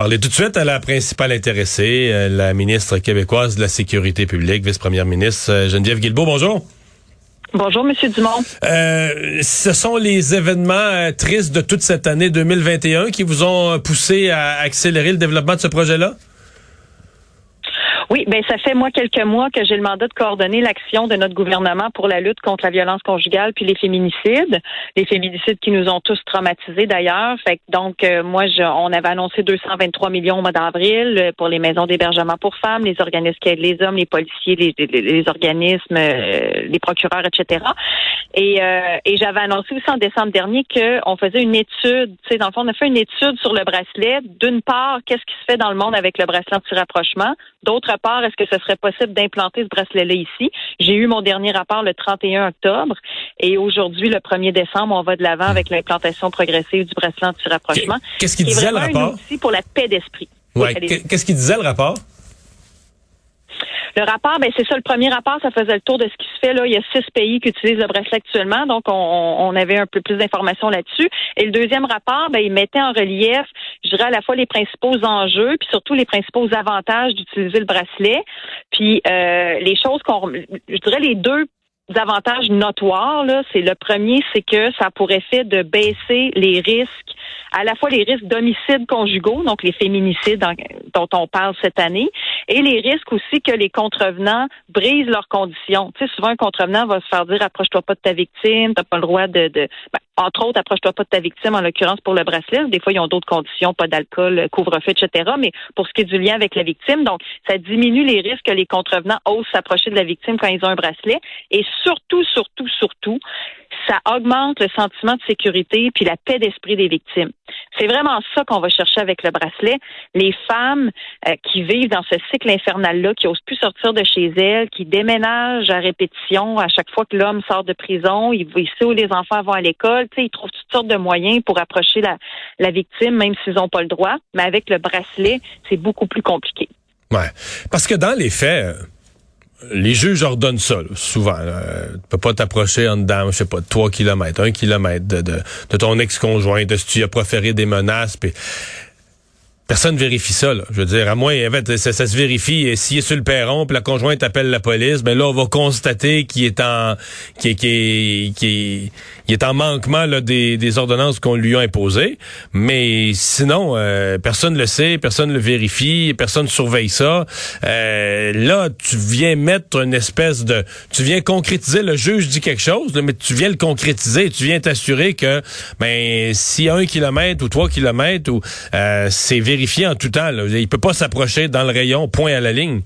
Parler tout de suite à la principale intéressée, euh, la ministre québécoise de la Sécurité publique, vice-première ministre euh, Geneviève Guilbeault. Bonjour. Bonjour, Monsieur Dumont. Euh, ce sont les événements tristes de toute cette année 2021 qui vous ont poussé à accélérer le développement de ce projet-là? Oui, ben ça fait moi quelques mois que j'ai le mandat de coordonner l'action de notre gouvernement pour la lutte contre la violence conjugale puis les féminicides, les féminicides qui nous ont tous traumatisés d'ailleurs. Fait donc euh, moi je, on avait annoncé 223 millions au mois d'avril euh, pour les maisons d'hébergement pour femmes, les organismes qui aident les hommes, les policiers, les, les, organismes, euh, les procureurs, etc. Et, et j'avais annoncé aussi en décembre dernier qu'on faisait une étude, tu sais dans le fond on a fait une étude sur le bracelet. D'une part, qu'est-ce qui se fait dans le monde avec le bracelet anti-rapprochement? D'autre est-ce que ce serait possible d'implanter ce bracelet-là ici? J'ai eu mon dernier rapport le 31 octobre et aujourd'hui, le 1er décembre, on va de l'avant avec l'implantation progressive du bracelet anti-rapprochement. Qu'est-ce qu'il disait le rapport? Un pour la paix d'esprit. Ouais. Qu'est-ce qu'il disait le rapport? Le rapport, ben c'est ça. Le premier rapport, ça faisait le tour de ce qui se fait là. Il y a six pays qui utilisent le bracelet actuellement, donc on, avait un peu plus d'informations là-dessus. Et le deuxième rapport, ben il mettait en relief, je dirais à la fois les principaux enjeux, puis surtout les principaux avantages d'utiliser le bracelet, puis euh, les choses qu'on, je dirais les deux avantages notoires là, c'est le premier, c'est que ça pourrait faire de baisser les risques à la fois les risques d'homicides conjugaux, donc les féminicides dont on parle cette année, et les risques aussi que les contrevenants brisent leurs conditions. Tu sais, souvent un contrevenant va se faire dire approche-toi pas de ta victime, t'as pas le droit de, de ben, entre autres, approche-toi pas de ta victime, en l'occurrence pour le bracelet. Des fois, ils ont d'autres conditions, pas d'alcool, couvre-feu, etc. Mais pour ce qui est du lien avec la victime, donc ça diminue les risques que les contrevenants osent s'approcher de la victime quand ils ont un bracelet. Et surtout, surtout, surtout, ça augmente le sentiment de sécurité puis la paix d'esprit des victimes. C'est vraiment ça qu'on va chercher avec le bracelet. Les femmes euh, qui vivent dans ce cycle infernal-là, qui osent plus sortir de chez elles, qui déménagent à répétition à chaque fois que l'homme sort de prison, ils, ici où les enfants vont à l'école, ils trouvent toutes sortes de moyens pour approcher la, la victime, même s'ils n'ont pas le droit. Mais avec le bracelet, c'est beaucoup plus compliqué. Ouais, parce que dans les faits les juges ordonnent ça, souvent. Tu peux pas t'approcher en dedans, je sais pas, trois kilomètres, un kilomètre de, de, ton ex-conjoint, de si tu as proféré des menaces. Personne vérifie ça. Je veux dire, à moins, en fait, ça, se vérifie. S'il est sur le perron, puis la conjointe appelle la police, ben là, on va constater qu'il est en, qu'il est, qu'il est, en manquement là, des, des ordonnances qu'on lui a imposées. Mais sinon, euh, personne le sait, personne le vérifie, personne surveille ça. Euh, là, tu viens mettre une espèce de, tu viens concrétiser. Le juge dit quelque chose, mais tu viens le concrétiser. Tu viens t'assurer que, ben, s'il y a un kilomètre ou trois kilomètres, ou euh, c'est en tout temps. Il peut pas s'approcher dans le rayon, point à la ligne.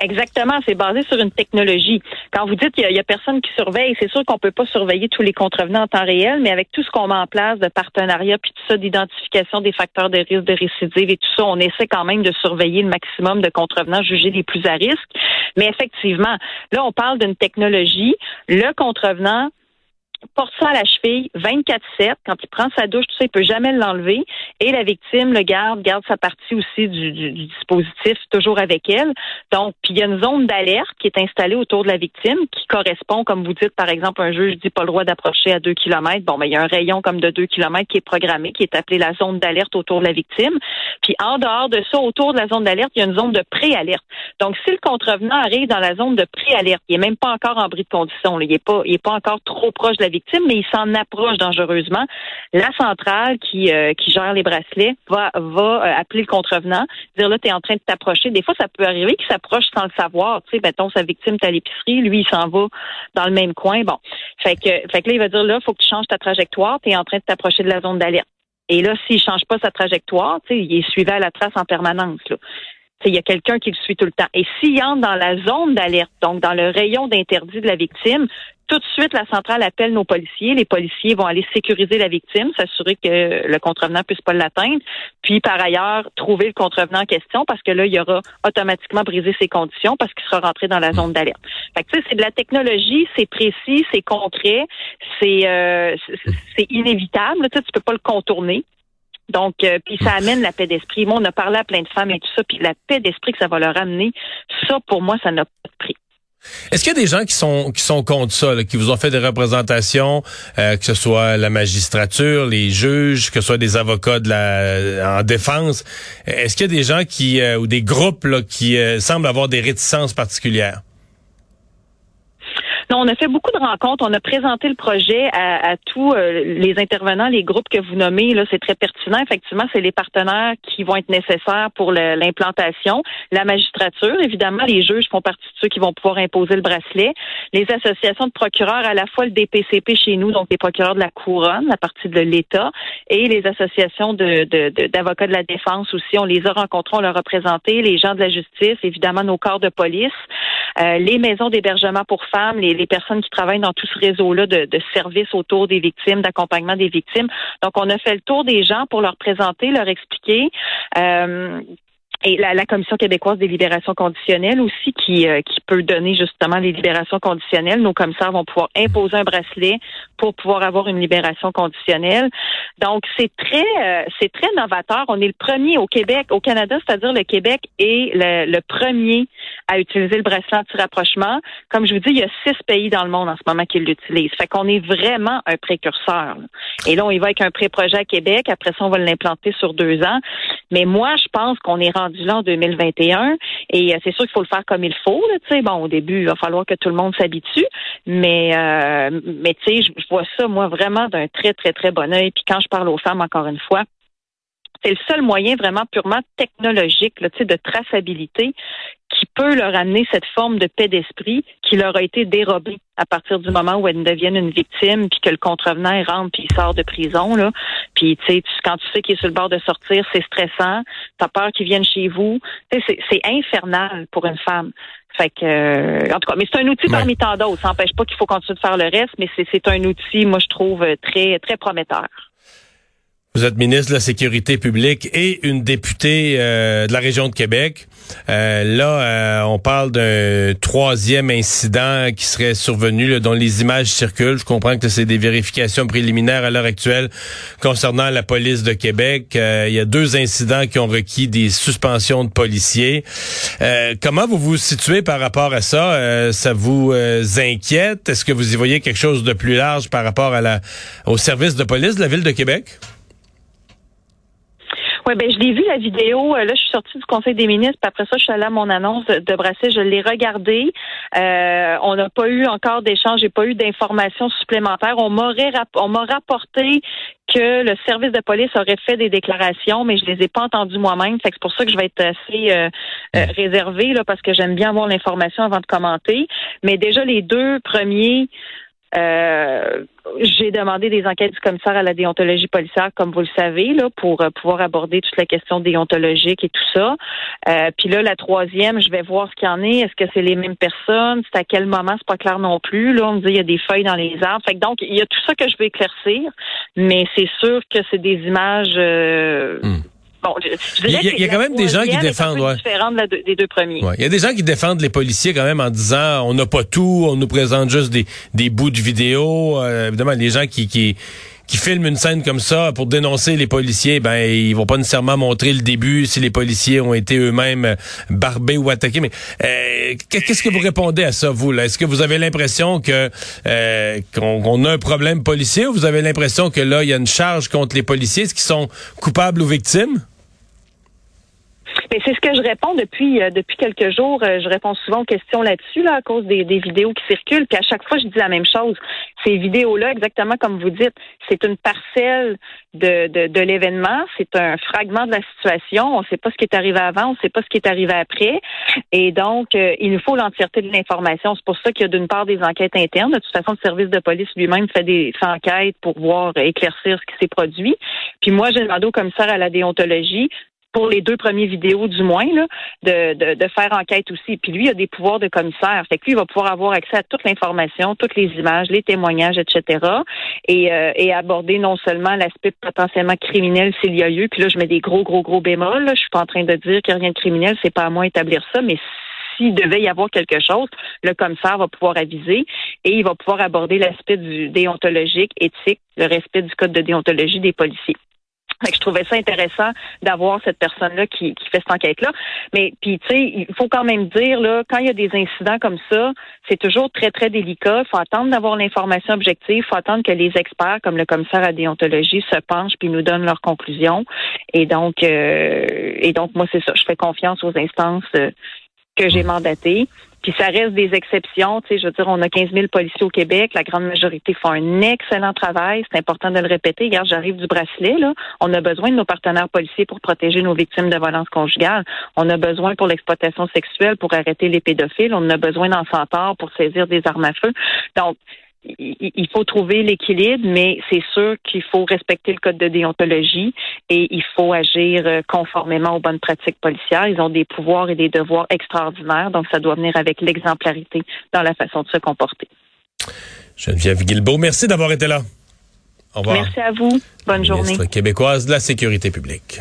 Exactement, c'est basé sur une technologie. Quand vous dites qu'il y, a personne qui surveille, c'est sûr qu'on peut pas surveiller tous les contrevenants en temps réel, mais avec tout ce qu'on met en place de partenariat puis tout ça, d'identification des facteurs de risque de récidive et tout ça, on essaie quand même de surveiller le maximum de contrevenants jugés les plus à risque. Mais effectivement, là, on parle d'une technologie. Le contrevenant porte ça à la cheville 24-7. Quand il prend sa douche, tout ça, il peut jamais l'enlever. Et la victime le garde, garde sa partie aussi du, dispositif toujours avec elle. Donc, puis il y a une zone d'alerte qui est installée autour de la victime qui correspond, comme vous dites, par exemple, un juge dit pas le droit d'approcher à 2 km. Bon, ben, il y a un rayon comme de 2 km qui est programmé, qui est appelé la zone d'alerte autour de la victime. Puis en dehors de ça, autour de la zone d'alerte, il y a une zone de pré-alerte. Donc, si le contrevenant arrive dans la zone de pré-alerte, il est même pas encore en bris de condition. Il est pas, il est pas encore trop proche de la victime, mais il s'en approche dangereusement. La centrale qui, euh, qui gère les bracelets va, va euh, appeler le contrevenant, dire là, tu es en train de t'approcher. Des fois, ça peut arriver qu'il s'approche sans le savoir. Tu sais, mettons, sa victime est à l'épicerie, lui, il s'en va dans le même coin. Bon. Fait que, fait que là, il va dire là, faut que tu changes ta trajectoire, tu es en train de t'approcher de la zone d'alerte. Et là, s'il change pas sa trajectoire, tu sais, il est suivi à la trace en permanence. Là il y a quelqu'un qui le suit tout le temps. Et s'il entre dans la zone d'alerte, donc dans le rayon d'interdit de la victime, tout de suite, la centrale appelle nos policiers. Les policiers vont aller sécuriser la victime, s'assurer que le contrevenant puisse pas l'atteindre, puis par ailleurs trouver le contrevenant en question parce que là, il y aura automatiquement brisé ses conditions parce qu'il sera rentré dans la zone d'alerte. Fait que tu sais, c'est de la technologie, c'est précis, c'est concret, c'est euh, c'est inévitable. Tu sais, tu peux pas le contourner. Donc, euh, puis ça amène la paix d'esprit. Moi, on a parlé à plein de femmes et tout ça, puis la paix d'esprit que ça va leur amener, ça, pour moi, ça n'a pas de prix. Est-ce qu'il y a des gens qui sont qui sont contre ça, qui vous ont fait des représentations, euh, que ce soit la magistrature, les juges, que ce soit des avocats de la en défense? Est-ce qu'il y a des gens qui euh, ou des groupes qui euh, semblent avoir des réticences particulières? Non, on a fait beaucoup de rencontres. On a présenté le projet à, tous euh, les intervenants, les groupes que vous nommez. Là, c'est très pertinent. Effectivement, c'est les partenaires qui vont être nécessaires pour l'implantation. La magistrature, évidemment, les juges font partie de ceux qui vont pouvoir imposer le bracelet. Les associations de procureurs, à la fois le DPCP chez nous, donc les procureurs de la couronne, la partie de l'État, et les associations d'avocats de, de, de, la défense aussi. On les a rencontrés, on l'a représenté, les gens de la justice, évidemment nos corps de police, euh, les maisons d'hébergement pour femmes, les les personnes qui travaillent dans tout ce réseau-là de, services autour des victimes, d'accompagnement des victimes. Donc, on a fait le tour des gens pour leur présenter, leur expliquer. Euh, et la, la, Commission québécoise des libérations conditionnelles aussi, qui, euh, qui peut donner justement les libérations conditionnelles. Nos commissaires vont pouvoir imposer un bracelet pour pouvoir avoir une libération conditionnelle. Donc, c'est très euh, c'est très novateur. On est le premier au Québec, au Canada, c'est-à-dire le Québec est le, le premier à utiliser le bracelet anti-rapprochement. Comme je vous dis, il y a six pays dans le monde en ce moment qui l'utilisent. Fait qu'on est vraiment un précurseur. Et là, on y va avec un pré-projet à Québec. Après ça, on va l'implanter sur deux ans. Mais moi, je pense qu'on est rendu là en 2021 et euh, c'est sûr qu'il faut le faire comme il faut. Là, bon, au début, il va falloir que tout le monde s'habitue, mais euh, mais tu sais, je, vois ça moi vraiment d'un très très très bon œil. Puis quand je parle aux femmes, encore une fois, c'est le seul moyen vraiment purement technologique là, de traçabilité qui peut leur amener cette forme de paix d'esprit qui leur a été dérobée à partir du moment où elles deviennent une victime, puis que le contrevenant rentre puis il sort de prison. Là. Puis tu sais, quand tu sais qu'il est sur le bord de sortir, c'est stressant. T'as peur qu'il vienne chez vous. C'est infernal pour une femme. Fait que, euh, en tout cas, mais c'est un outil parmi tant d'autres. Ça n'empêche pas qu'il faut continuer de faire le reste, mais c'est un outil, moi, je trouve, très, très prometteur. Vous êtes ministre de la Sécurité publique et une députée euh, de la région de Québec. Euh, là, euh, on parle d'un troisième incident qui serait survenu, dont les images circulent. Je comprends que c'est des vérifications préliminaires à l'heure actuelle concernant la police de Québec. il y a deux incidents qui ont requis des suspensions de policiers. comment vous vous situez par rapport à ça? ça vous inquiète? Est-ce que vous y voyez quelque chose de plus large par rapport à la, au service de police de la Ville de Québec? Oui, ben je l'ai vu la vidéo. Euh, là, je suis sortie du Conseil des ministres. Puis après ça, je suis allée à mon annonce de, de Je l'ai regardée. Euh, on n'a pas eu encore d'échange. J'ai pas eu d'informations supplémentaires. On m'aurait on m'a rapporté que le service de police aurait fait des déclarations, mais je les ai pas entendues moi-même. c'est pour ça que je vais être assez euh, euh réservée là, parce que j'aime bien avoir l'information avant de commenter. Mais déjà les deux premiers. Euh, j'ai demandé des enquêtes du commissaire à la déontologie policière, comme vous le savez, là, pour euh, pouvoir aborder toute la question déontologique et tout ça. Euh, puis là, la troisième, je vais voir ce qu'il y en est. Est-ce que c'est les mêmes personnes? C'est à quel moment? C'est pas clair non plus. Là, on me dit il y a des feuilles dans les arbres. Fait donc, il y a tout ça que je veux éclaircir, mais c'est sûr que c'est des images. Hmm il y, a, quand même des gens qui défendent. Ouais. des deux premiers. Il y a des gens qui défendent les policiers quand même en disant on n'a pas tout, on nous présente juste des, des bouts de vidéo. Euh, évidemment, les gens qui, qui qui filment une scène comme ça pour dénoncer les policiers, ben ils vont pas nécessairement montrer le début si les policiers ont été eux-mêmes barbés ou attaqués. Mais euh, qu'est-ce que vous répondez à ça, vous Est-ce que vous avez l'impression que euh, qu'on a un problème policier ou vous avez l'impression que là il y a une charge contre les policiers, est-ce qu'ils sont coupables ou victimes? C'est ce que je réponds depuis euh, depuis quelques jours. Euh, je réponds souvent aux questions là-dessus, là, à cause des, des, vidéos qui circulent. Puis à chaque fois, je dis la même chose. Ces vidéos-là, exactement comme vous dites, c'est une parcelle de, de, de l'événement. C'est un fragment de la situation. On ne sait pas ce qui est arrivé avant, on ne sait pas ce qui est arrivé après. Et donc, euh, il nous faut l'entièreté de l'information. C'est pour ça qu'il y a d'une part des enquêtes internes. De toute façon, le service de police lui-même fait des enquêtes pour voir éclaircir ce qui s'est produit. Puis moi, j'ai demandé au commissaire à la déontologie pour les deux premières vidéos du moins, là, de, de, de, faire enquête aussi. Puis lui, il a des pouvoirs de commissaire. Fait que lui, il va pouvoir avoir accès à toute l'information, toutes les images, les témoignages, etc. Et, euh, et aborder non seulement l'aspect potentiellement criminel s'il y a eu. Puis là, je mets des gros, gros, gros bémols. Je suis pas en train de dire qu'il n'y a rien de criminel, c'est pas à moi d'établir ça, mais s'il devait y avoir quelque chose, le commissaire va pouvoir aviser et il va pouvoir aborder l'aspect du déontologique, éthique, le respect du code de déontologie des policiers. je trouvais ça intéressant d'avoir cette personne-là qui, qui fait cette enquête-là. Mais puis, tu sais, il faut quand même dire, là, quand il y a des incidents comme ça, c'est toujours très, très délicat. Il faut attendre d'avoir l'information objective. Il faut attendre que les experts, comme le commissaire à déontologie, se penchent puis nous donnent leurs conclusions. Et donc, euh, et donc, moi, c'est ça. Je fais confiance aux instances euh, que j'ai mandatées. Puis ça reste des exceptions. Tu sais, je veux dire, on a 15 000 policiers au Québec. La grande majorité font un excellent travail. C'est important de le répéter. Regarde, j'arrive du bracelet. Là. On a besoin de nos partenaires policiers pour protéger nos victimes de violences conjugales. On a besoin pour l'exploitation sexuelle, pour arrêter les pédophiles. On a besoin d'en centaures pour saisir des armes à feu. Donc, il faut trouver l'équilibre, mais c'est sûr qu'il faut respecter le code de déontologie et il faut agir euh, conformément aux bonnes pratiques policières. Ils ont des pouvoirs et des devoirs extraordinaires, donc ça doit venir avec l'exemplarité dans la façon de se comporter. Geneviève Guilbeault, merci d'avoir été là. Au revoir. Merci à vous. Bonne journée. québécoise de la sécurité publique.